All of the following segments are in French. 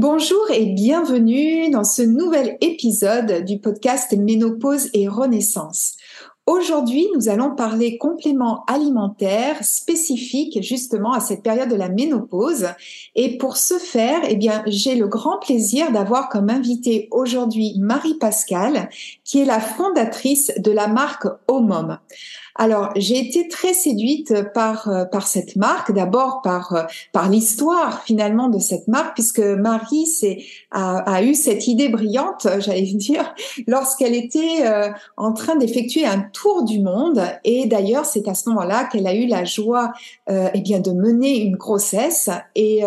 Bonjour et bienvenue dans ce nouvel épisode du podcast Ménopause et Renaissance. Aujourd'hui, nous allons parler compléments alimentaires spécifiques justement à cette période de la ménopause. Et pour ce faire, eh bien, j'ai le grand plaisir d'avoir comme invité aujourd'hui Marie Pascal, qui est la fondatrice de la marque Omom. Alors, j'ai été très séduite par euh, par cette marque, d'abord par euh, par l'histoire finalement de cette marque, puisque Marie c'est a, a, eu cette idée brillante, j'allais dire, lorsqu'elle était euh, en train d'effectuer un tour du monde. Et d'ailleurs, c'est à ce moment-là qu'elle a eu la joie, euh, eh bien, de mener une grossesse. Et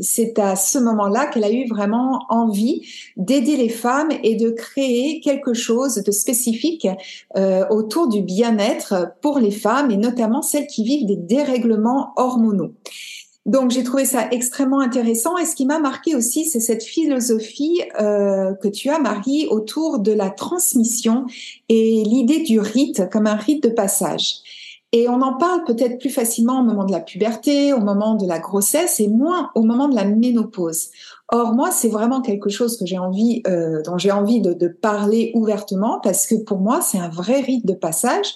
c'est à ce moment-là qu'elle a eu vraiment envie d'aider les femmes et de créer quelque chose de spécifique autour du bien-être pour les femmes et notamment celles qui vivent des dérèglements hormonaux. Donc j'ai trouvé ça extrêmement intéressant et ce qui m'a marqué aussi, c'est cette philosophie euh, que tu as, Marie, autour de la transmission et l'idée du rite comme un rite de passage. Et on en parle peut-être plus facilement au moment de la puberté, au moment de la grossesse et moins au moment de la ménopause. Or, moi, c'est vraiment quelque chose que j'ai envie, euh, dont j'ai envie de, de, parler ouvertement parce que pour moi, c'est un vrai rite de passage.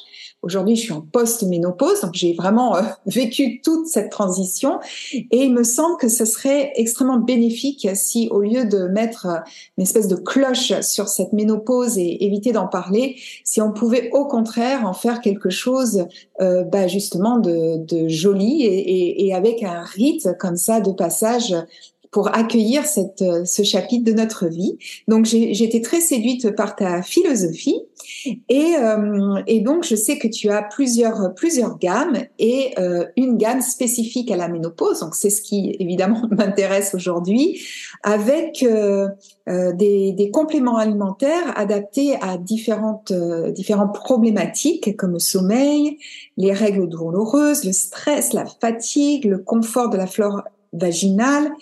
Aujourd'hui, je suis en post-ménopause, donc j'ai vraiment euh, vécu toute cette transition et il me semble que ce serait extrêmement bénéfique si, au lieu de mettre euh, une espèce de cloche sur cette ménopause et éviter d'en parler, si on pouvait au contraire en faire quelque chose, euh, bah, justement de, de joli et, et, et avec un rite comme ça de passage pour accueillir cette, euh, ce chapitre de notre vie. Donc été très séduite par ta philosophie et, euh, et donc je sais que tu as plusieurs plusieurs gammes et euh, une gamme spécifique à la ménopause. Donc c'est ce qui évidemment m'intéresse aujourd'hui, avec euh, euh, des, des, compléments alimentaires adaptés à différentes différentes problématiques comme le sommeil, les règles douloureuses, le stress, la fatigue, le confort de la flore vaginale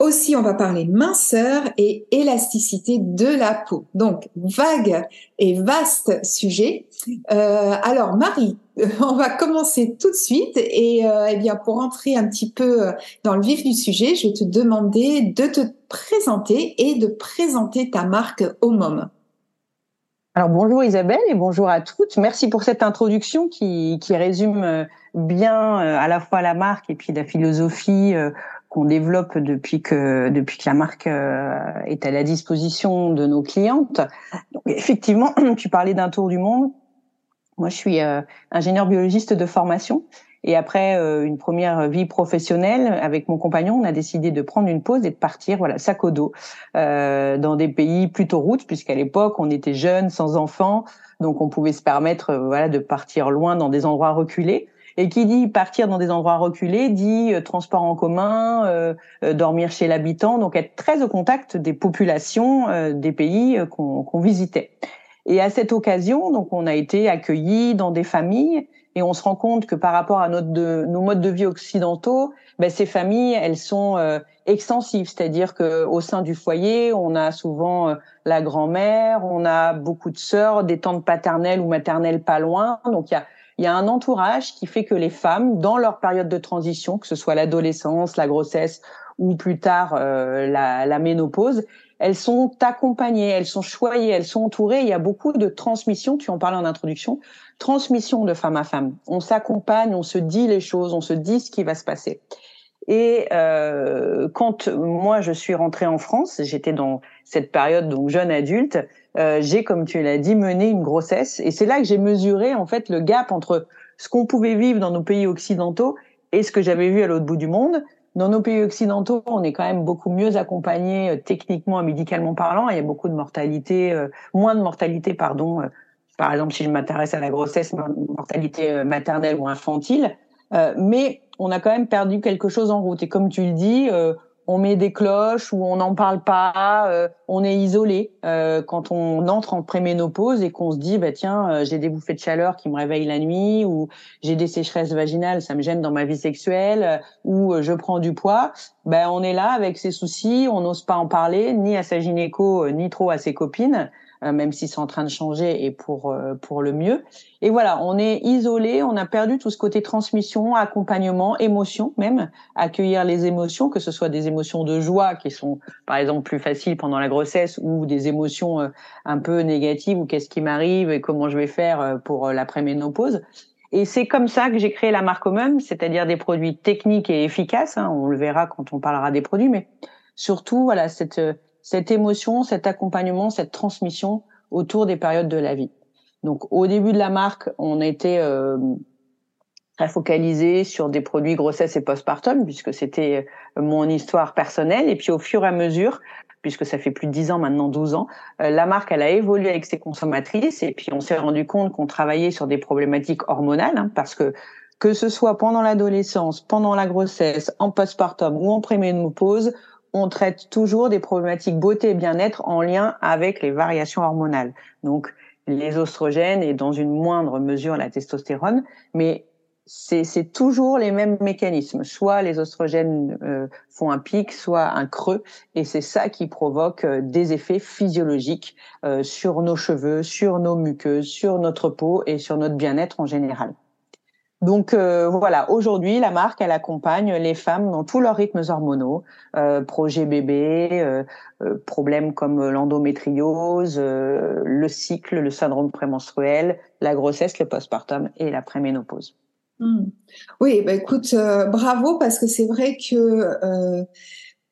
aussi, on va parler minceur et élasticité de la peau. Donc, vague et vaste sujet. Euh, alors, Marie, on va commencer tout de suite et euh, eh bien pour entrer un petit peu euh, dans le vif du sujet, je vais te demander de te présenter et de présenter ta marque Omom. Alors bonjour Isabelle et bonjour à toutes. Merci pour cette introduction qui, qui résume bien à la fois la marque et puis la philosophie qu'on développe depuis que depuis que la marque euh, est à la disposition de nos clientes. Donc, effectivement, tu parlais d'un tour du monde. Moi, je suis euh, ingénieur biologiste de formation. Et après euh, une première vie professionnelle avec mon compagnon, on a décidé de prendre une pause et de partir, voilà, sac au dos, dans des pays plutôt routes, puisqu'à l'époque on était jeunes, sans enfants, donc on pouvait se permettre, voilà, de partir loin dans des endroits reculés. Et qui dit partir dans des endroits reculés dit euh, transport en commun, euh, euh, dormir chez l'habitant, donc être très au contact des populations des pays qu'on visitait. Et à cette occasion, donc on a été accueillis dans des familles et on se rend compte que par rapport à notre de, nos modes de vie occidentaux, ben, ces familles elles sont extensives, c'est-à-dire que au sein du foyer, on a souvent la grand-mère, on a beaucoup de sœurs, des tantes paternelles ou maternelles pas loin, donc il y a il y a un entourage qui fait que les femmes, dans leur période de transition, que ce soit l'adolescence, la grossesse ou plus tard la, la ménopause, elles sont accompagnées, elles sont choyées, elles sont entourées. Il y a beaucoup de transmission, tu en parlais en introduction, transmission de femme à femme. On s'accompagne, on se dit les choses, on se dit ce qui va se passer. Et euh, quand moi je suis rentrée en France, j'étais dans cette période donc jeune adulte, euh, j'ai comme tu l'as dit mené une grossesse et c'est là que j'ai mesuré en fait le gap entre ce qu'on pouvait vivre dans nos pays occidentaux et ce que j'avais vu à l'autre bout du monde. Dans nos pays occidentaux, on est quand même beaucoup mieux accompagné euh, techniquement et médicalement parlant. Il y a beaucoup de mortalité, euh, moins de mortalité, pardon. Euh, par exemple, si je m'intéresse à la grossesse, mortalité maternelle ou infantile. mais on a quand même perdu quelque chose en route. Et comme tu le dis, on met des cloches ou on n'en parle pas, euh, on est isolé euh, quand on entre en préménopause et qu'on se dit bah tiens euh, j'ai des bouffées de chaleur qui me réveillent la nuit ou j'ai des sécheresses vaginales ça me gêne dans ma vie sexuelle ou je prends du poids, ben on est là avec ses soucis, on n'ose pas en parler ni à sa gynéco ni trop à ses copines. euh, même si c'est en train de changer et pour euh, pour le mieux. Et voilà, on est isolé, on a perdu tout ce côté transmission, accompagnement, émotion même, accueillir les émotions, que ce soit des émotions de joie qui sont par exemple plus faciles pendant la grossesse ou des émotions euh, un peu négatives ou qu'est-ce qui m'arrive et comment je vais faire pour l'après-ménopause. Et c'est comme ça que j'ai créé la marque Homem, c'est-à-dire des produits techniques et efficaces. Hein, on le verra quand on parlera des produits, mais surtout voilà cette cette émotion, cet accompagnement, cette transmission autour des périodes de la vie. Donc au début de la marque, on était euh, très focalisé sur des produits grossesse et postpartum puisque c'était euh, mon histoire personnelle. Et puis au fur et à mesure, puisque ça fait plus de 10 ans maintenant, 12 ans, euh, la marque elle a évolué avec ses consommatrices et puis on s'est rendu compte qu'on travaillait sur des problématiques hormonales hein, parce que que ce soit pendant l'adolescence, pendant la grossesse, en postpartum ou en préménopause, on traite toujours des problématiques beauté et bien-être en lien avec les variations hormonales. Donc les oestrogènes et dans une moindre mesure la testostérone, mais c'est toujours les mêmes mécanismes. Soit les oestrogènes euh, font un pic, soit un creux, et c'est ça qui provoque euh, des effets physiologiques euh, sur nos cheveux, sur nos muqueuses, sur notre peau et sur notre bien-être en général. Donc euh, voilà, aujourd'hui, la marque, elle accompagne les femmes dans tous leurs rythmes hormonaux, euh, projet bébé, euh, euh problèmes comme l'endométriose, le cycle, le syndrome prémenstruel, la grossesse, le postpartum et la préménopause. Mmh. Oui, bah écoute, bravo parce que c'est vrai que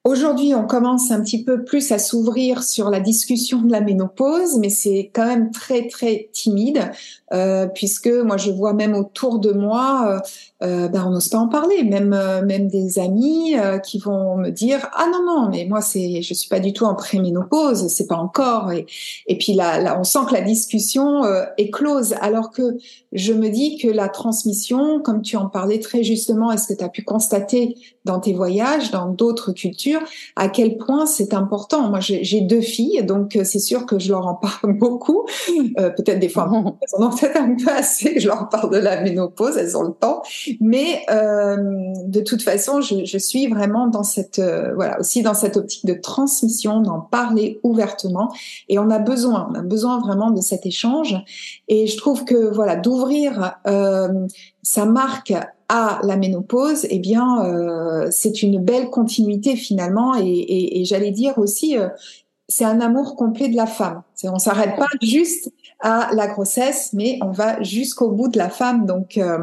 Aujourd'hui, on commence un petit peu plus à s'ouvrir sur la discussion de la ménopause, mais c'est quand même très très timide, euh, puisque moi je vois même autour de moi, euh, euh ben on n'ose pas en parler, même euh, même des amis euh, qui vont me dire ah non non mais moi c'est je suis pas du tout en préménopause, c'est pas encore et, et puis là, là on sent que la discussion est close, alors que je me dis que la transmission, comme tu en parlais très justement, est-ce que tu as pu constater dans tes voyages, dans d'autres cultures, à quel point c'est important? Moi, j'ai deux filles, donc euh, c'est sûr que je leur en parle beaucoup. Euh, peut-être des fois, elles en ont peut-être un peu assez. Je leur parle de la ménopause, elles ont le temps. Mais euh, de toute façon, je, je, suis vraiment dans cette, euh, voilà, aussi dans cette optique de transmission, d'en parler ouvertement. Et on a besoin, on a besoin vraiment de cet échange. Et je trouve que voilà, d'ouvrir euh, sa marque à la ménopause, eh bien, euh, c'est une belle continuité finalement, et, et, et j'allais dire aussi, euh, c'est un amour complet de la femme. On s'arrête pas juste à la grossesse, mais on va jusqu'au bout de la femme. Donc, euh,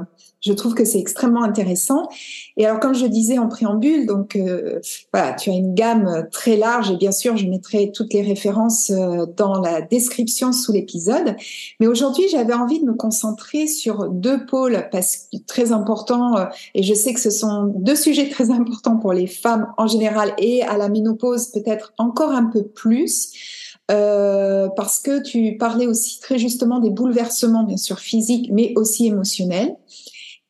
je trouve que c'est extrêmement intéressant. Et alors, comme je disais en préambule, donc euh, voilà, tu as une gamme très large et bien sûr, je mettrai toutes les références euh, dans la description sous l'épisode. Mais aujourd'hui, j'avais envie de me concentrer sur deux pôles parce que très importants euh, et je sais que ce sont deux sujets très importants pour les femmes en général et à la ménopause peut-être encore un peu plus. Parce que tu parlais aussi très justement des bouleversements, bien sûr physiques, mais aussi émotionnels.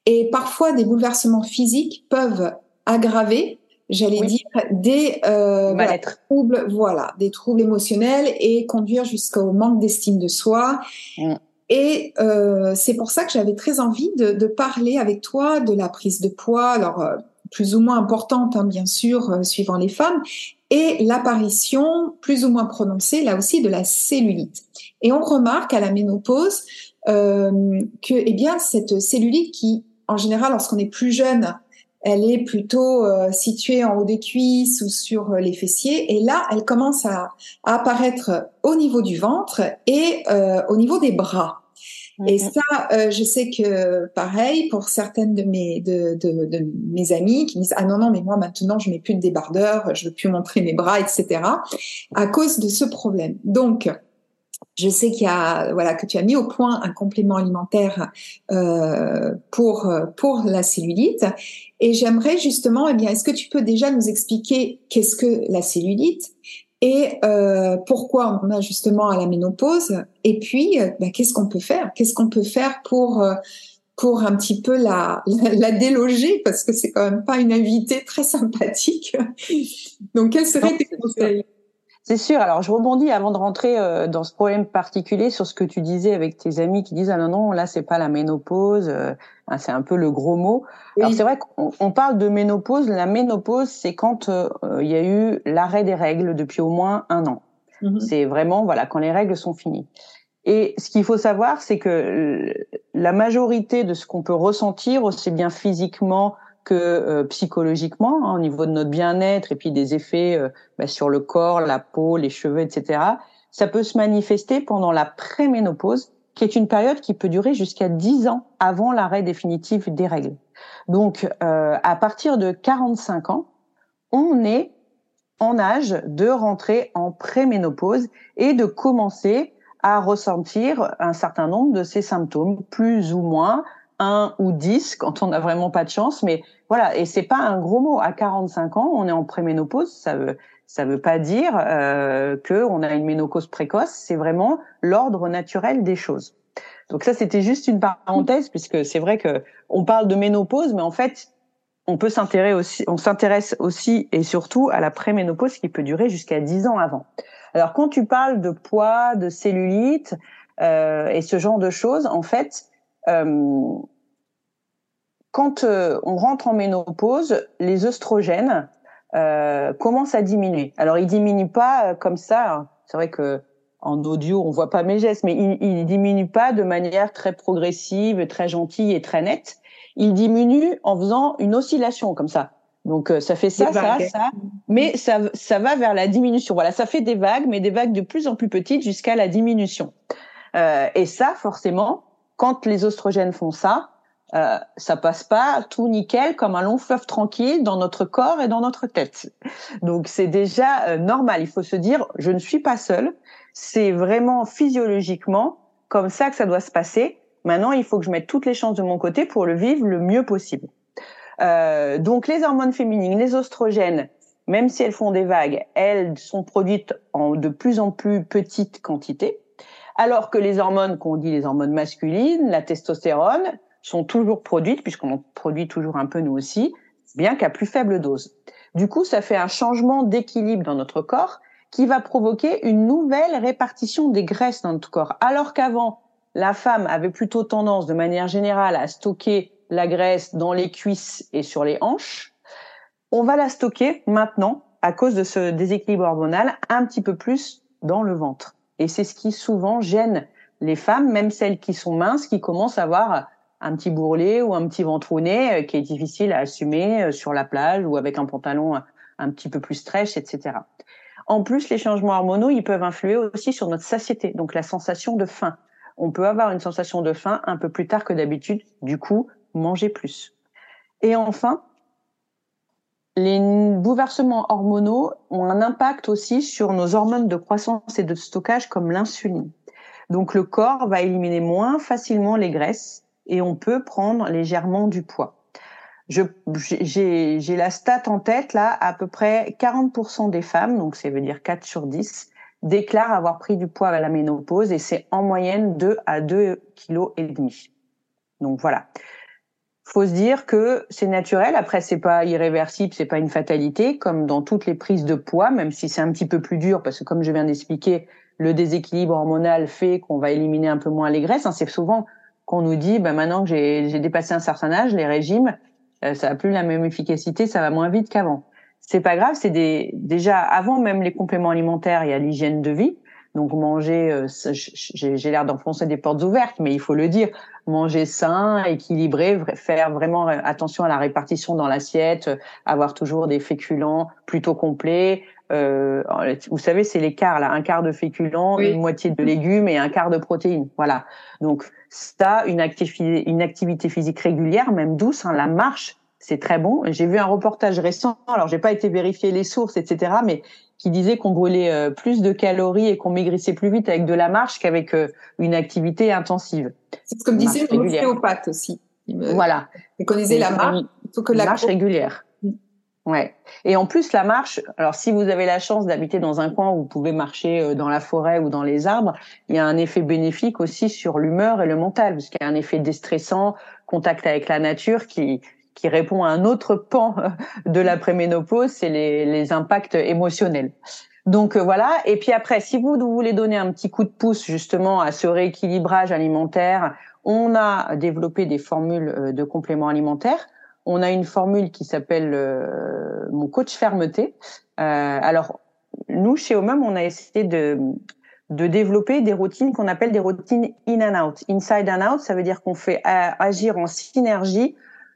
Et parfois, des bouleversements physiques peuvent aggraver, j'allais dire, des euh, troubles, voilà, des troubles émotionnels et conduire jusqu'au manque d'estime de soi. Mm. Et euh, c'est pour ça que j'avais très envie de, de, parler avec toi de la prise de poids, alors euh, plus ou moins importante, hein, bien sûr, suivant les femmes, et l'apparition plus ou moins prononcée, là aussi, de la cellulite. Et on remarque à la ménopause que, eh bien, cette cellulite qui en général, lorsqu'on est plus jeune, elle est plutôt euh, située en haut des cuisses ou sur les fessiers. Et là, elle commence à, apparaître au niveau du ventre et au niveau des bras. Et mm-hmm. ça, je sais que pareil pour certaines de mes de, de, de, mes amies qui disent ah non non mais moi maintenant je mets plus de débardeur, je veux plus montrer mes bras etc. à cause de ce problème. Donc je sais qu'il y a voilà que tu as mis au point un complément alimentaire euh, pour pour la cellulite. Et j'aimerais justement eh bien est-ce que tu peux déjà nous expliquer qu'est-ce que la cellulite et euh, pourquoi on a justement à la ménopause et puis euh, ben, qu'est-ce qu'on peut faire? Qu'est-ce qu'on peut faire pour pour un petit peu la, la, déloger? Parce que c'est quand même pas une invitée très sympathique. Donc, quels seraient tes conseils? C'est sûr. Alors, je rebondis avant de rentrer euh, dans ce problème particulier sur ce que tu disais avec tes amis qui disent ah non non là c'est pas la ménopause, euh, hein, c'est un peu le gros mot. Alors c'est vrai qu'on parle de ménopause. La ménopause c'est quand euh, il y a eu l'arrêt des règles depuis au moins un an. Mm-hmm. C'est vraiment voilà quand les règles sont finies. Et ce qu'il faut savoir, c'est que la majorité de ce qu'on peut ressentir, aussi bien physiquement que euh, psychologiquement, hein, au niveau de notre bien-être et puis des effets euh, bah, sur le corps, la peau, les cheveux, etc. Ça peut se manifester pendant la préménopause, qui est une période qui peut durer jusqu'à 10 ans avant l'arrêt définitif des règles. Donc, euh, à partir de 45 ans, on est en âge de rentrer en préménopause et de commencer à ressentir un certain nombre de ces symptômes, plus ou moins, un ou dix quand on n'a vraiment pas de chance, mais voilà, et c'est pas un gros mot. À 45 ans, on est en préménopause. Ça veut ça veut pas dire euh, que on a une ménopause précoce. C'est vraiment l'ordre naturel des choses. Donc ça, c'était juste une parenthèse puisque c'est vrai que on parle de ménopause, mais en fait, on peut s'intéresser aussi, on s'intéresse aussi et surtout à la préménopause qui peut durer jusqu'à 10 ans avant. Alors quand tu parles de poids, de cellulite euh, et ce genre de choses, en fait, quand euh, on rentre en ménopause, les œstrogènes euh, commencent à diminuer. Alors, ils diminuent pas euh, comme ça. Hein. C'est vrai que en audio, on voit pas mes gestes, mais ils, ils diminuent pas de manière très progressive, très gentille et très nette. Ils diminuent en faisant une oscillation comme ça. Donc ça fait ça, ça, ça, mais ça, ça va vers la diminution. Voilà, ça fait des vagues, mais des vagues de plus en plus petites jusqu'à la diminution. Euh, et ça, forcément, quand les oestrogènes font ça, euh, ça passe pas tout nickel comme un long fleuve tranquille dans notre corps et dans notre tête. Donc c'est déjà euh, normal. Il faut se dire, je ne suis pas seule. C'est vraiment physiologiquement comme ça que ça doit se passer. Maintenant, il faut que je mette toutes les chances de mon côté pour le vivre le mieux possible. Euh, donc les hormones féminines, les oestrogènes, même si elles font des vagues, elles sont produites en de plus en plus petites quantités. Alors que les hormones qu'on dit les hormones masculines, la testostérone, sont toujours produites, puisqu'on en produit toujours un peu nous aussi, bien qu'à plus faible dose. Du coup, ça fait un changement d'équilibre dans notre corps qui va provoquer une nouvelle répartition des graisses dans notre corps. Alors qu'avant, la femme avait plutôt tendance, de manière générale, à stocker la graisse dans les cuisses et sur les hanches, on va la stocker maintenant, à cause de ce déséquilibre hormonal, un petit peu plus dans le ventre. Et c'est ce qui souvent gêne les femmes, même celles qui sont minces, qui commencent à avoir un petit bourrelet ou un petit ventrounet euh, qui est difficile à assumer euh, sur la plage ou avec un pantalon un petit peu plus stretch, etc. En plus, les changements hormonaux, ils peuvent influer aussi sur notre satiété, donc la sensation de faim. On peut avoir une sensation de faim un peu plus tard que d'habitude, du coup, manger plus. Et enfin, les bouleversements hormonaux ont un impact aussi sur nos hormones de croissance et de stockage comme l'insuline. Donc le corps va éliminer moins facilement les graisses et on peut prendre légèrement du poids. J'ai la stat en tête là, à peu près 40% des femmes, donc ça veut dire 4 sur 10, déclarent avoir pris du poids à la ménopause et c'est en moyenne 2 à 2 kg et demi. Donc voilà. Faut se dire que c'est naturel. Après, c'est pas irréversible, c'est pas une fatalité, comme dans toutes les prises de poids, même si c'est un petit peu plus dur, parce que comme je viens d'expliquer, le déséquilibre hormonal fait qu'on va éliminer un peu moins les graisses. Hein. C'est souvent qu'on nous dit, ben maintenant que j'ai dépassé un certain âge, les régimes, euh, ça a plus la même efficacité, ça va moins vite qu'avant. C'est pas grave, c'est déjà avant même les compléments alimentaires, il y a l'hygiène de vie. Donc manger, j'ai l'air d'enfoncer des portes ouvertes, mais il faut le dire, manger sain, équilibré, faire vraiment attention à la répartition dans l'assiette, avoir toujours des féculents plutôt complets. Euh, vous savez, c'est l'écart là, un quart de féculents, une moitié de légumes et un quart de protéines. Voilà. Donc ça, une activité, une activité physique régulière, même douce, hein, la marche, c'est très bon. J'ai vu un reportage récent, alors j'ai pas été vérifier les sources, etc., mais qui disait qu'on brûlait euh, plus de calories et qu'on maigrissait plus vite avec de la marche qu'avec euh, une activité intensive. C'est ce que me disait mon ostéopathe aussi. Voilà. Il connaissait la marche plutôt que la marche régulière. Mm. Ouais. Et en plus, la marche, alors si vous avez la chance d'habiter dans un coin où vous pouvez marcher euh, dans la forêt ou dans les arbres, il y a un effet bénéfique aussi sur l'humeur et le mental, parce qu'il y a un effet déstressant, contact avec la nature qui, qui répond à un autre pan de la préménopause, c'est les, les impacts émotionnels. Donc euh, voilà. Et puis après, si vous voulez donner un petit coup de pouce justement à ce rééquilibrage alimentaire, on a développé des formules euh, de compléments alimentaires. On a une formule qui s'appelle euh, mon coach fermeté. alors nous chez OMUM, on a essayé de de développer des routines qu'on appelle des routines in and out. Inside and out, ça veut dire qu'on fait agir en synergie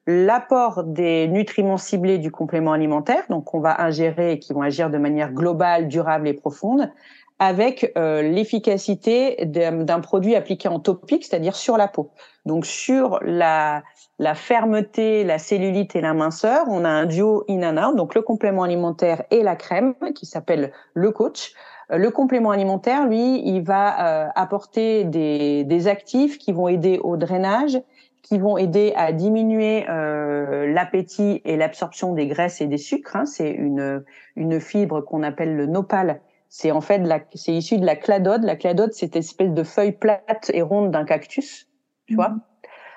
l'apport des nutriments ciblés du complément alimentaire, donc qu'on va ingérer et qui vont agir de manière globale, durable et profonde, avec euh, l'efficacité d'un produit appliqué en topique, c'est-à-dire sur la peau. Donc sur la, la fermeté, la cellulite et la minceur, on a un duo in donc le complément alimentaire et la crème qui s'appelle le coach. Euh, le complément alimentaire, lui, il va euh, apporter des, des actifs qui vont aider au drainage qui vont aider à diminuer euh, l'appétit et l'absorption des graisses et des sucres. Hein. C'est une, une fibre qu'on appelle le nopal. C'est en fait la, c'est issu de la cladode. La cladode, c'est cette espèce de feuille plate et ronde d'un cactus, tu vois. Mhm.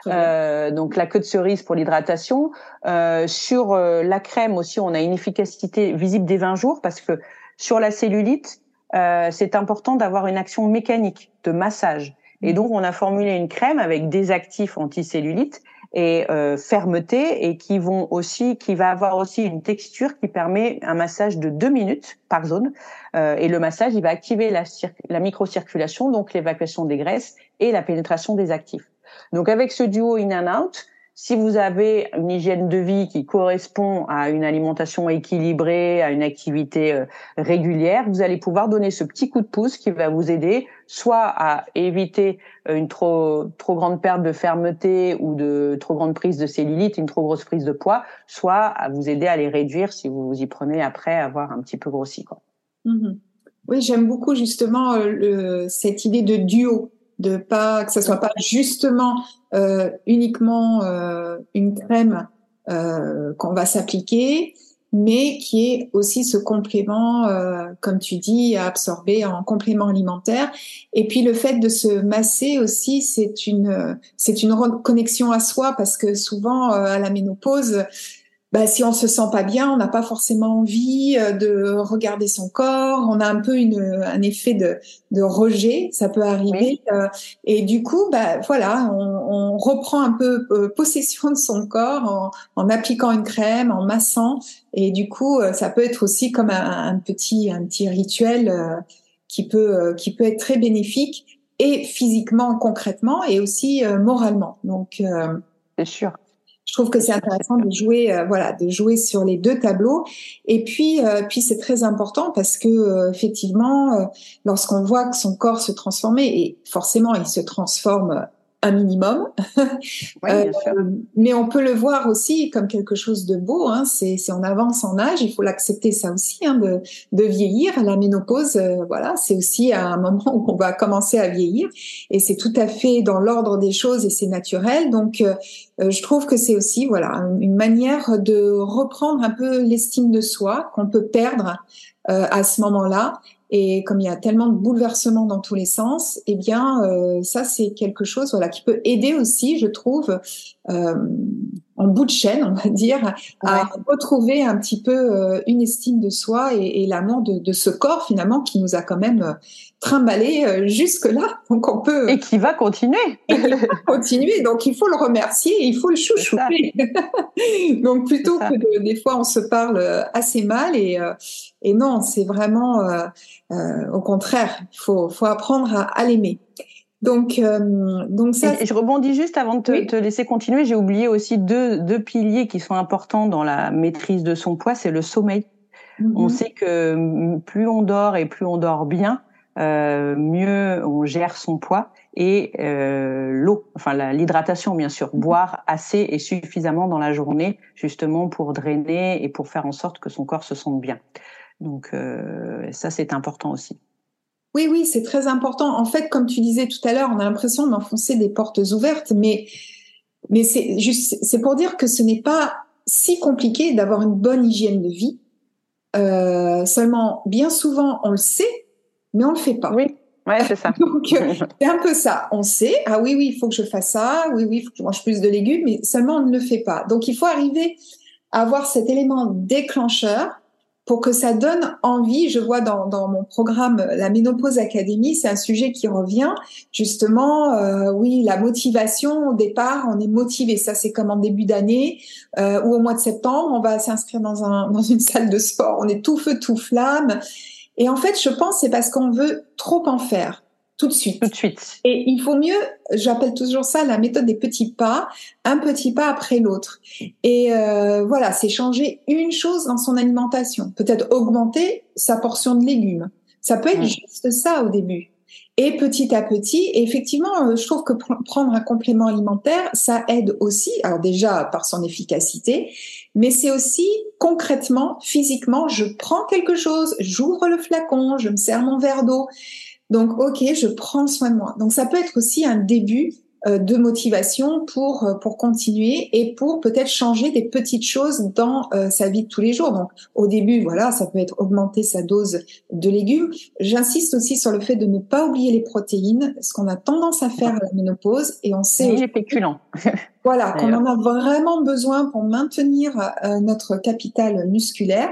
Euh, donc la queue de cerise pour l'hydratation. Euh, sur euh, la crème aussi, on a une efficacité visible des 20 jours parce que sur la cellulite, euh, c'est important d'avoir une action mécanique de massage. Et donc, on a formulé une crème avec des actifs anticellulites et euh, fermeté et qui vont aussi, qui va avoir aussi une texture qui permet un massage de deux minutes par zone. Euh, et le massage, il va activer la, la microcirculation, donc l'évacuation des graisses et la pénétration des actifs. Donc, avec ce duo in and out, si vous avez une hygiène de vie qui correspond à une alimentation équilibrée, à une activité euh, régulière, vous allez pouvoir donner ce petit coup de pouce qui va vous aider soit à éviter euh, une trop trop grande perte de fermeté ou de trop grande prise de cellulite, une trop grosse prise de poids, soit à vous aider à les réduire si vous vous y prenez après avoir un petit peu grossi quoi. Mmh oui, j'aime beaucoup justement euh, cette idée de duo de pas que ce soit pas justement euh, uniquement euh, une crème euh, qu'on va s'appliquer, mais qui est aussi ce complément, comme tu dis, à absorber en complément alimentaire. Et puis le fait de se masser aussi, c'est une c'est une connexion à soi parce que souvent à la ménopause bah, si on se sent pas bien, on n'a pas forcément envie euh, de regarder son corps. On a un peu une, un effet de, de rejet, ça peut arriver. Euh, et du coup, bah, voilà, on, on reprend un peu euh, possession de son corps en, en, appliquant une crème, en massant. Et du coup, ça peut être aussi comme un, un petit, un petit rituel qui peut, qui peut être très bénéfique et physiquement, concrètement, et aussi moralement. Donc, c'est sûr je trouve que c'est intéressant de jouer, euh, voilà, de jouer sur les deux tableaux. Et puis, euh, puis c'est très important parce que euh, effectivement, lorsqu'on voit que son corps se transformer, et forcément, il se transforme un minimum. Euh, mais on peut le voir aussi comme quelque chose de beau. Hein. C'est, on avance en âge, il faut l'accepter ça aussi, hein, de, de, vieillir. La ménopause, euh, voilà, c'est aussi un moment où on va commencer à vieillir, et c'est tout à fait dans l'ordre des choses et c'est naturel. Donc, euh, je trouve que c'est aussi, voilà, une manière de reprendre un peu l'estime de soi qu'on peut perdre à ce moment-là et comme il y a tellement de bouleversements dans tous les sens, eh bien, euh, ça c'est quelque chose, voilà, qui peut aider aussi, je trouve, euh, en bout de chaîne, on va dire, à retrouver un petit peu euh, une estime de soi et, et l'amour de, de, ce corps finalement qui nous a quand même euh, trimballé euh, jusque là. Donc on peut et qui va continuer. continuer. Donc il faut le remercier, il faut le chouchouter. Donc plutôt que de, des fois on se parle assez mal et et non, c'est vraiment au contraire, il faut faut apprendre à, à l'aimer. Donc, euh, donc ça. Et, je rebondis juste avant de te, te laisser continuer. J'ai oublié aussi deux, deux piliers qui sont importants dans la maîtrise de son poids. C'est le sommeil. Mm-hmm. On sait que plus on dort et plus on dort bien, euh, mieux on gère son poids et euh, l'eau, enfin l'hydratation bien sûr, mm-hmm. boire assez et suffisamment dans la journée justement pour drainer et pour faire en sorte que son corps se sente bien. Donc euh, ça c'est important aussi. Oui, oui, c'est très important. En fait, comme tu disais tout à l'heure, on a l'impression d'enfoncer des portes ouvertes, mais, mais c'est juste, c'est pour dire que ce n'est pas si compliqué d'avoir une bonne hygiène de vie. Euh, seulement, bien souvent, on le sait, mais on le fait pas. Oui. Ouais, c'est ça. Donc, euh, c'est un peu ça. On sait, ah oui, oui, il faut que je fasse ça, oui, oui, il faut que je mange plus de légumes, mais seulement on ne le fait pas. Donc, il faut arriver à avoir cet élément déclencheur pour que ça donne envie. Je vois dans, dans mon programme la Ménopause Académie, c'est un sujet qui revient justement. Euh, oui, la motivation au départ, on est motivé. Ça, c'est comme en début d'année euh, ou au mois de septembre, on va s'inscrire dans, un, dans une salle de sport. On est tout feu, tout flamme. Et en fait, je pense c'est parce qu'on veut trop en faire tout de suite. Tout de suite. Et il faut mieux, j'appelle toujours ça la méthode des petits pas, un petit pas après l'autre. Et euh, voilà, c'est changer une chose dans son alimentation. Peut-être augmenter sa portion de légumes. Ça peut être juste ça au début. Et petit à petit, effectivement, euh, je trouve que prendre un complément alimentaire, ça aide aussi, alors déjà par son efficacité, mais c'est aussi concrètement, physiquement, je prends quelque chose, j'ouvre le flacon, je me sers mon verre d'eau. Donc, ok, je prends soin de moi. Donc, ça peut être aussi un début euh, de motivation pour euh, pour continuer et pour peut-être changer des petites choses dans euh, sa vie de tous les jours. Donc, au début, voilà, ça peut être augmenter sa dose de légumes. J'insiste aussi sur le fait de ne pas oublier les protéines, ce qu'on a tendance à faire à la ménopause et on sait. Les féculents. voilà, qu'on en a vraiment besoin pour maintenir notre capital musculaire.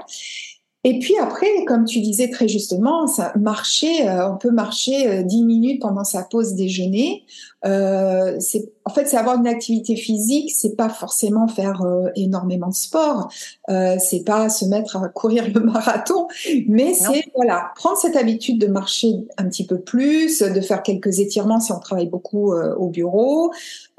Et puis après, comme tu disais très justement, ça marcher, euh, on peut marcher 10 euh, minutes pendant sa pause déjeuner. Euh, c'est en fait c'est avoir une activité physique, c'est pas forcément faire euh, énormément de sport, euh, c'est pas se mettre à courir le marathon, mais c'est voilà prendre cette habitude de marcher un petit peu plus, de faire quelques étirements si on travaille beaucoup au bureau,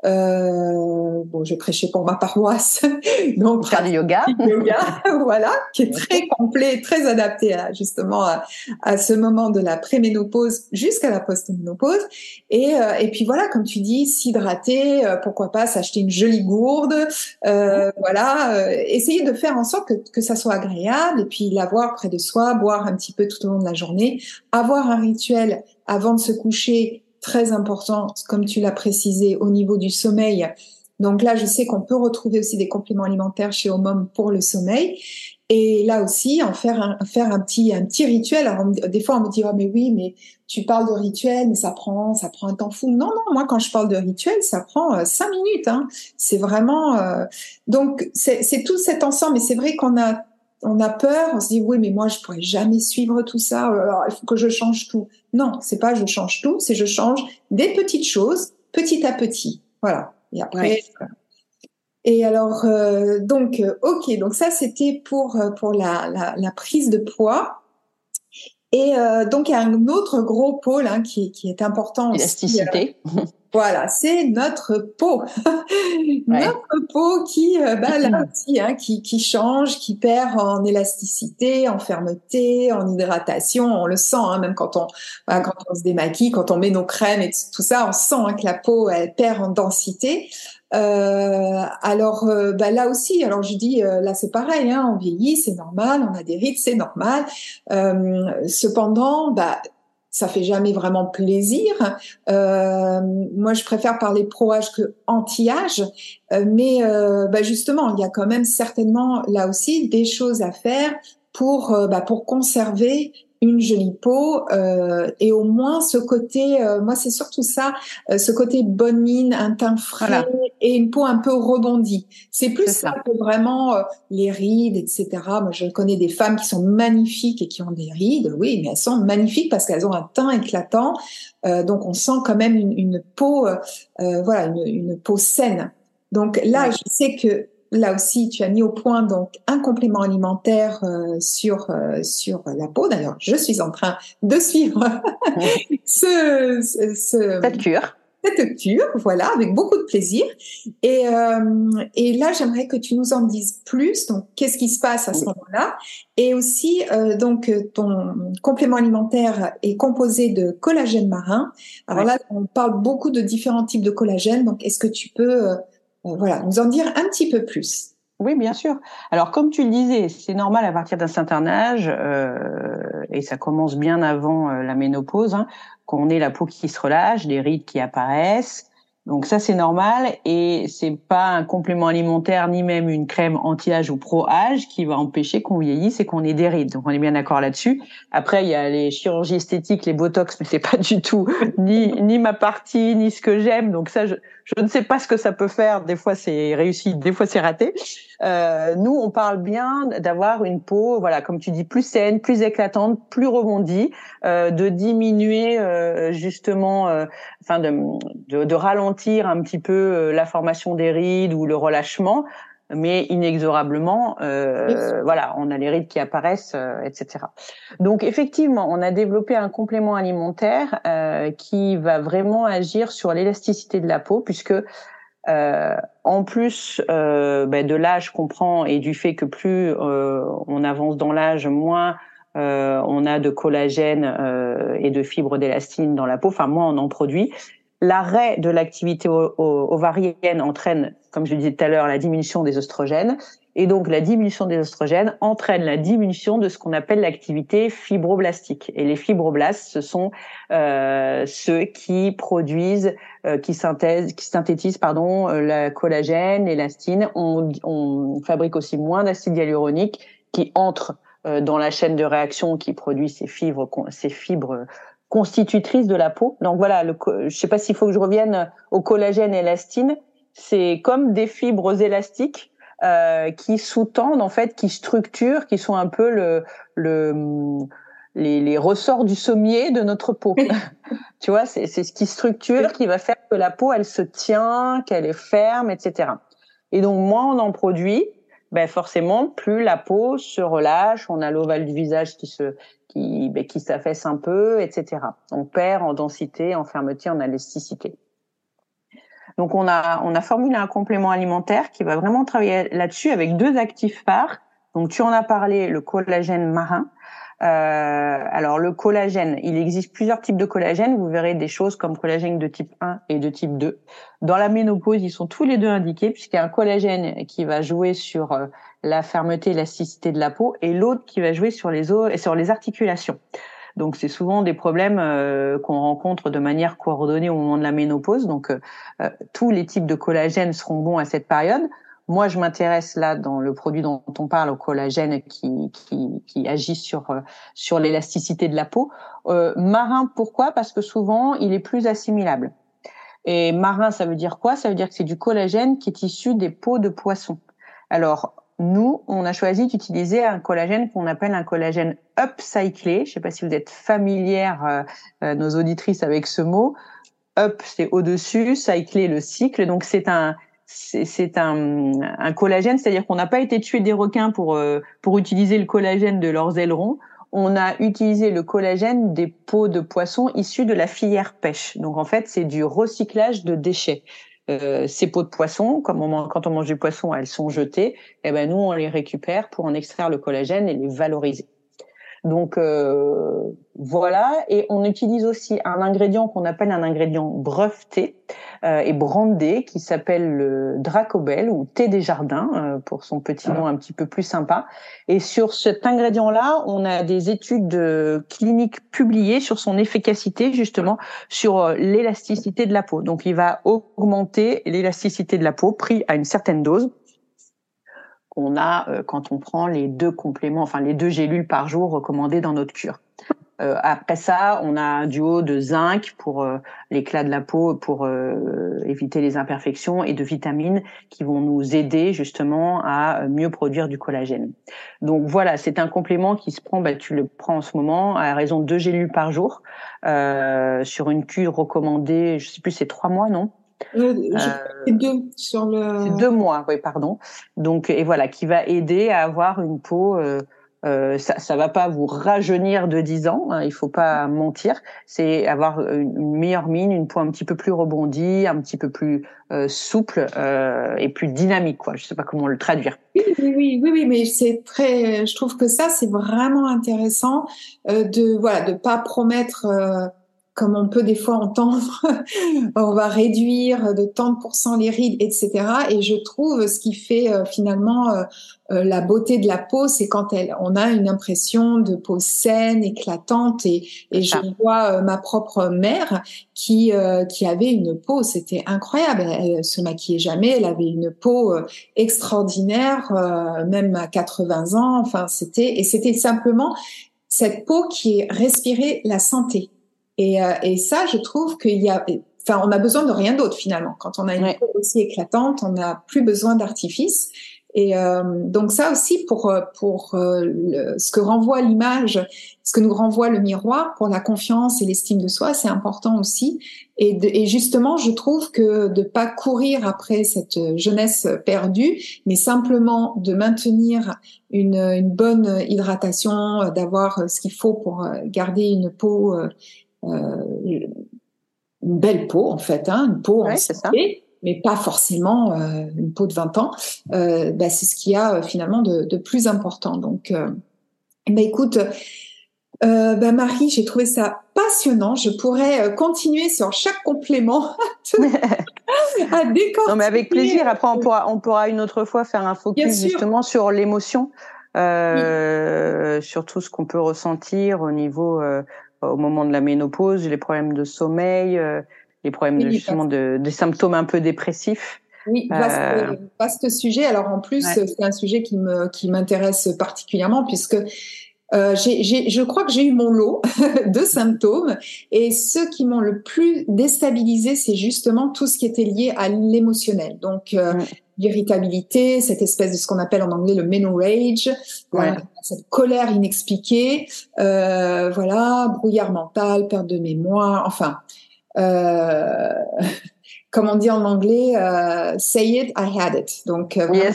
euh, bon, je prêchais pour ma paroisse, donc faire du yoga, yoga, voilà, qui est très complet, très adapté à, justement à, à, ce moment de la préménopause jusqu'à la postménopause. Et, euh, et puis voilà, comme tu dis, s'hydrater, euh, pourquoi pas s'acheter une jolie gourde, euh, voilà, euh, essayer de faire en sorte que, que ça soit agréable et puis l'avoir près de soi, boire un petit peu tout au long de la journée, avoir un rituel avant de se coucher très important, comme tu l'as précisé, au niveau du sommeil. Donc là, je sais qu'on peut retrouver aussi des compléments alimentaires chez Homom pour le sommeil. Et là aussi, en faire un, faire un petit, un petit rituel. Alors, des fois, on me dit, oh, mais oui, mais tu parles de rituel, mais ça prend, ça prend un temps fou. Non, non, moi, quand je parle de rituel, ça prend euh, cinq minutes. Hein. C'est vraiment, euh... donc, c'est tout cet ensemble. Mais c'est vrai qu'on a, on a peur. On se dit, oui, mais moi, je pourrais jamais suivre tout ça. Alors, il faut que je change tout. Non, c'est pas je change tout, c'est je change des petites choses petit à petit. Voilà. Et après. Euh, et alors, euh, donc, euh, ok, donc ça c'était pour pour la, la, la, prise de poids. Et donc il y a un autre gros pôle hein, qui, qui est important. L'élasticité. Voilà, c'est notre peau, notre peau qui, euh, bah, là aussi, hein, qui, qui change, qui perd en élasticité, en fermeté, en hydratation. On le sent, hein, même quand on, quand on se démaquille, quand on met nos crèmes et tout ça, on sent hein, que la peau elle perd en densité. Euh, alors euh, bah, là aussi, alors je dis euh, là c'est pareil, hein, on vieillit, c'est normal, on a des rides, c'est normal. cependant, bah ça fait jamais vraiment plaisir. Euh, moi, je préfère parler pro-âge que anti-âge, euh, mais euh, bah justement, il y a quand même certainement là aussi des choses à faire pour bah, pour conserver une jolie peau euh, et au moins ce côté, euh, moi c'est surtout ça, euh, ce côté bonne mine, un teint frais et une peau un peu rebondie. C'est plus ça. que vraiment les rides, etc. Moi je connais des femmes qui sont magnifiques et qui ont des rides, oui, mais elles sont magnifiques parce qu'elles ont un teint éclatant, donc on sent quand même une, une peau, voilà, une, une peau saine. Donc là, je sais que là aussi, tu as mis au point donc un complément alimentaire euh, sur euh, sur la peau. D'ailleurs, je suis en train de suivre ce, ce, cette cure. Cette cure, voilà, avec beaucoup de plaisir. Et, euh, et là, j'aimerais que tu nous en dises plus. Donc, qu'est-ce qui se passe à ce moment-là? Et aussi, donc, ton complément alimentaire est composé de collagène marin. Alors là, on parle beaucoup de différents types de collagène. Donc, est-ce que tu peux voilà, nous en dire un petit peu plus. Oui, bien sûr. Alors, comme tu le disais, c'est normal à partir d'un certain âge, euh, et ça commence bien avant euh, la ménopause, hein, qu'on ait la peau qui se relâche, des rides qui apparaissent, donc ça c'est normal et c'est pas un complément alimentaire ni même une crème anti-âge ou pro-âge qui va empêcher qu'on vieillisse et qu'on ait des rides. Donc on est bien d'accord là-dessus. Après il y a les chirurgies esthétiques, les botox, mais c'est pas du tout ni ni ma partie ni ce que j'aime. Donc ça je je ne sais pas ce que ça peut faire. Des fois c'est réussi, des fois c'est raté. Euh, nous on parle bien d'avoir une peau voilà comme tu dis plus saine, plus éclatante, plus rebondie, euh, de diminuer euh, justement, euh, enfin de, de de ralentir un petit peu euh, la formation des rides ou le relâchement, mais inexorablement, euh, voilà, on a les rides qui apparaissent, euh, etc. Donc effectivement, on a développé un complément alimentaire qui va vraiment agir sur l'élasticité de la peau, puisque en plus ben, de l'âge qu'on prend et du fait que plus on avance dans l'âge, moins on a de collagène et de fibres d'élastine dans la peau, enfin moins on en produit l'arrêt de l'activité ovarienne entraîne, comme je le disais tout à l'heure, la diminution des oestrogènes. Et donc, la diminution des oestrogènes entraîne la diminution de ce qu'on appelle l'activité fibroblastique. Et les fibroblastes, ce sont euh, ceux qui produisent, euh, qui, synthèsent, qui synthétisent pardon, euh, la collagène, l'élastine. On, on fabrique aussi moins d'acide hyaluronique qui entre euh, dans la chaîne de réaction qui produit ces fibres, ces fibres constitutrice de la peau. Donc voilà, le, je sais pas s'il faut que je revienne au collagène et élastine. C'est comme des fibres élastiques euh, qui sous-tendent en fait, qui structurent, qui sont un peu le, le les, les ressorts du sommier de notre peau. tu vois, c'est ce qui structure, qui va faire que la peau elle se tient, qu'elle est ferme, etc. Et donc moins on en produit, ben forcément plus la peau se relâche, on a l'ovale du visage qui se qui, ben, qui s'affaisse un peu, etc. On perd en densité, en fermeté, en élasticité. Donc on a on a formulé un complément alimentaire qui va vraiment travailler là-dessus avec deux actifs phares. Donc tu en as parlé, le collagène marin. Euh, alors le collagène, il existe plusieurs types de collagène. Vous verrez des choses comme collagène de type 1 et de type 2. Dans la ménopause, ils sont tous les deux indiqués puisqu'il y a un collagène qui va jouer sur euh, la fermeté, l'élasticité de la peau, et l'autre qui va jouer sur les os et sur les articulations. Donc c'est souvent des problèmes euh, qu'on rencontre de manière coordonnée au moment de la ménopause. Donc euh, euh, tous les types de collagène seront bons à cette période. Moi, je m'intéresse là dans le produit dont on parle au collagène qui, qui, qui agit sur sur l'élasticité de la peau. marin, pourquoi? Parce que souvent, il est plus assimilable. Et marin, ça veut dire quoi? Ça veut dire que c'est du collagène qui est issu des peaux de poisson. Alors, nous, on a choisi d'utiliser un collagène qu'on appelle un collagène upcyclé. Je ne sais pas si vous êtes familière, euh, euh, nos auditrices, avec ce mot. Up, c'est au-dessus, cyclé, le cycle. Donc c'est un c'est un, un, collagène, c'est-à-dire qu'on n'a pas été tuer des requins pour euh, pour utiliser le collagène de leurs ailerons. On a utilisé le collagène des peaux de poisson issus de la filière pêche. Donc en fait, c'est du recyclage de déchets. Euh, ces peaux de poisson, quand on mange du poisson, elles sont jetées. Et eh ben nous, on les récupère pour en extraire le collagène et les valoriser. Donc euh, voilà, et on utilise aussi un ingrédient qu'on appelle un ingrédient breveté euh, et brandé qui s'appelle le Dracobel ou thé des jardins euh, pour son petit nom un petit peu plus sympa. Et sur cet ingrédient-là, on a des études cliniques publiées sur son efficacité justement sur l'élasticité de la peau. Donc il va augmenter l'élasticité de la peau pris à une certaine dose qu'on a euh, quand on prend les deux compléments, enfin les deux gélules par jour recommandées dans notre cure. Euh, après ça, on a un duo de zinc pour euh, l'éclat de la peau, pour éviter les imperfections, et de vitamines qui vont nous aider justement à mieux produire du collagène. Donc voilà, c'est un complément qui se prend, bah, tu le prends en ce moment à raison de deux gélules par jour sur une cure recommandée, je sais plus, c'est trois mois, non? Euh, deux sur le. Deux mois, oui, pardon. Donc et voilà, qui va aider à avoir une peau. Euh, euh, ça, ça va pas vous rajeunir de 10 ans, hein, il faut pas mentir. C'est avoir une meilleure mine, une peau un petit peu plus rebondie, un petit peu plus euh, souple euh, et plus dynamique. Quoi. Je sais pas comment le traduire. Oui, oui, oui, oui, oui mais c'est très. Je trouve que ça c'est vraiment intéressant de voilà de pas promettre comme on peut des fois entendre, on va réduire de tant de les rides, etc. Et je trouve ce qui fait euh, finalement euh, euh, la beauté de la peau, c'est quand elle, on a une impression de peau saine, éclatante. Et, et je vois ma propre mère qui qui avait une peau, c'était incroyable. Elle se maquillait jamais, elle avait une peau extraordinaire, même à 80 ans. Enfin, c'était et c'était simplement cette peau qui respirait la santé. Et, euh, et ça, je trouve qu'il y a, enfin, on a besoin de rien d'autre finalement. Quand on a une peau aussi éclatante, on n'a plus besoin d'artifice. Et euh, donc ça aussi pour euh, pour euh, ce que renvoie l'image, ce que nous renvoie le miroir pour la confiance et l'estime de soi, c'est important aussi. Et, et, justement, je trouve que de pas courir après cette jeunesse perdue, mais simplement de maintenir une, une bonne hydratation, d'avoir ce qu'il faut pour garder une peau une belle peau en fait, hein, une peau en santé, mais pas forcément euh, une peau de 20 ans. Euh, bah, c'est ce qu'il y a finalement de, de, plus important. Donc, bah, écoute, bah, Marie, j'ai trouvé ça passionnant. Je pourrais continuer sur chaque complément à décortiquer. Non, mais avec plaisir. Après, on pourra, on pourra une autre fois faire un focus justement sur l'émotion, euh, sur tout ce qu'on peut ressentir au niveau au moment de la ménopause, les problèmes de sommeil, euh, les problèmes de, justement de, des symptômes un peu dépressifs. Oui, vaste, euh... vaste sujet. Alors en plus, c'est un sujet qui me qui m'intéresse particulièrement puisque euh, je crois que j'ai eu mon lot de symptômes et ceux qui m'ont le plus déstabilisé, c'est justement tout ce qui était lié à l'émotionnel. Donc euh, l'irritabilité, cette espèce de ce qu'on appelle en anglais le menorage, ouais. cette colère inexpliquée, euh, voilà, brouillard mental, perte de mémoire, enfin. Euh, comme on dit en anglais, euh, say it, I had it. Donc, euh,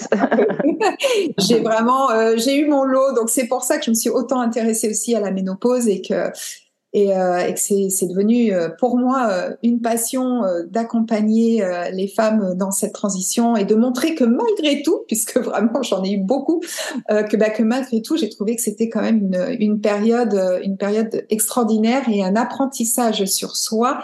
j'ai vraiment, euh, j'ai eu mon lot. Donc, c'est pour ça que je me suis autant intéressée aussi à la ménopause et que et, euh, et que c'est devenu euh, pour moi euh, une passion d'accompagner les femmes dans cette transition et de montrer que malgré tout, puisque vraiment j'en ai eu beaucoup, que, bah, que malgré tout j'ai trouvé que c'était quand même une période une période extraordinaire et un apprentissage sur soi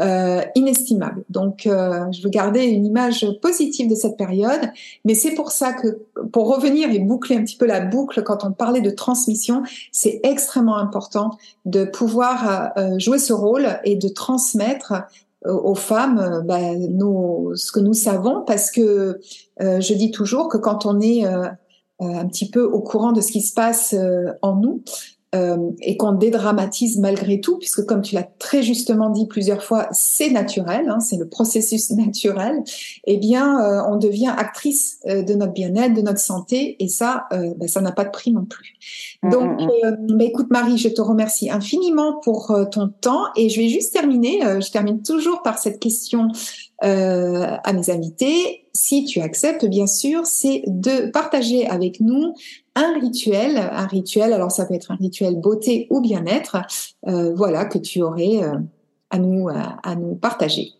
euh, inestimable. Donc, euh, je veux garder une image positive de cette période, mais c'est pour ça que, pour revenir et boucler un petit peu la boucle, quand on parlait de transmission, c'est extrêmement important de pouvoir euh, jouer ce rôle et de transmettre aux femmes bah, nos, ce que nous savons, parce que je dis toujours que quand on est un petit peu au courant de ce qui se passe en nous, euh, et qu'on dédramatise malgré tout, puisque comme tu l'as très justement dit plusieurs fois, c'est naturel, hein, c'est le processus naturel, eh bien, euh, on devient actrice euh, de notre bien-être, de notre santé, et ça, ben, ça n'a pas de prix non plus. Mm, Donc, mm. écoute Marie, je te remercie infiniment pour ton temps, et je vais juste terminer, je termine toujours par cette question à mes invités, si tu acceptes bien sûr, c'est de partager avec nous un rituel, un rituel, alors ça peut être un rituel beauté ou bien-être, euh, voilà, que tu aurais euh, à, nous, à, nous partager.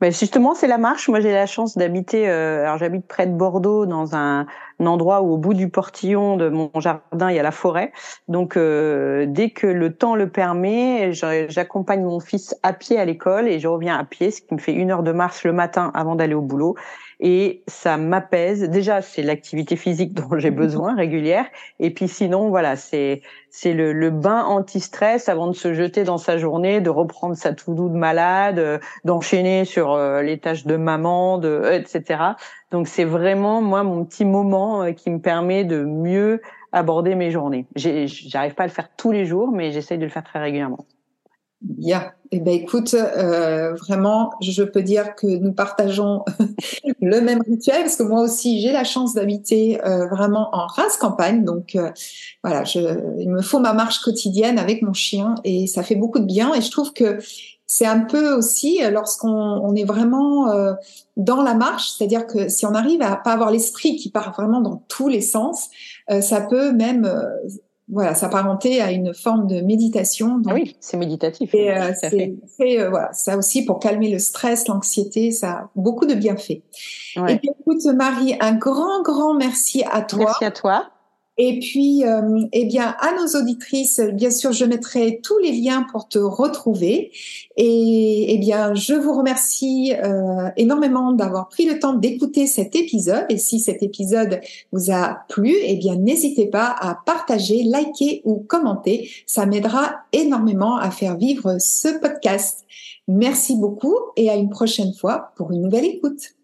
Ben justement, c'est la marche. Moi, j'ai la chance d'habiter. Euh, alors, j'habite près de Bordeaux, dans un, endroit où, au bout du portillon de mon jardin, il y a la forêt. Donc, dès que le temps le permet, j'accompagne mon fils à pied à l'école et je reviens à pied, ce qui me fait une heure de marche le matin avant d'aller au boulot et ça m'apaise. Déjà, c'est l'activité physique dont j'ai besoin régulière, et puis sinon, voilà, c'est c'est le, le, bain anti-stress avant de se jeter dans sa journée, de reprendre sa tout doux de malade, euh, d'enchaîner sur euh, les tâches de maman, de etc. Donc c'est vraiment moi mon petit moment euh, qui me permet de mieux aborder mes journées. J'arrive pas à le faire tous les jours, mais j'essaye de le faire très régulièrement. Bien. Eh ben, écoute, euh, vraiment, je peux dire que nous partageons le même rituel parce que moi aussi, j'ai la chance d'habiter euh, vraiment en race campagne. Donc, euh, voilà, je, il me faut ma marche quotidienne avec mon chien et ça fait beaucoup de bien. Et je trouve que c'est un peu aussi lorsqu'on on est vraiment euh, dans la marche, c'est-à-dire que si on arrive à pas avoir l'esprit qui part vraiment dans tous les sens, euh, ça peut même voilà, s'apparenter à une forme de méditation. oui, c'est méditatif. Et euh, c'est euh, voilà, ça aussi pour calmer le stress, l'anxiété, ça a beaucoup de bienfaits. Et puis écoute Marie, un grand grand merci à toi. Merci à toi. Et puis, euh, eh bien, à nos auditrices, bien sûr, je mettrai tous les liens pour te retrouver. Et eh bien, je vous remercie euh, énormément d'avoir pris le temps d'écouter cet épisode. Et si cet épisode vous a plu, eh bien, n'hésitez pas à partager, liker ou commenter. Ça m'aidera énormément à faire vivre ce podcast. Merci beaucoup et à une prochaine fois pour une nouvelle écoute.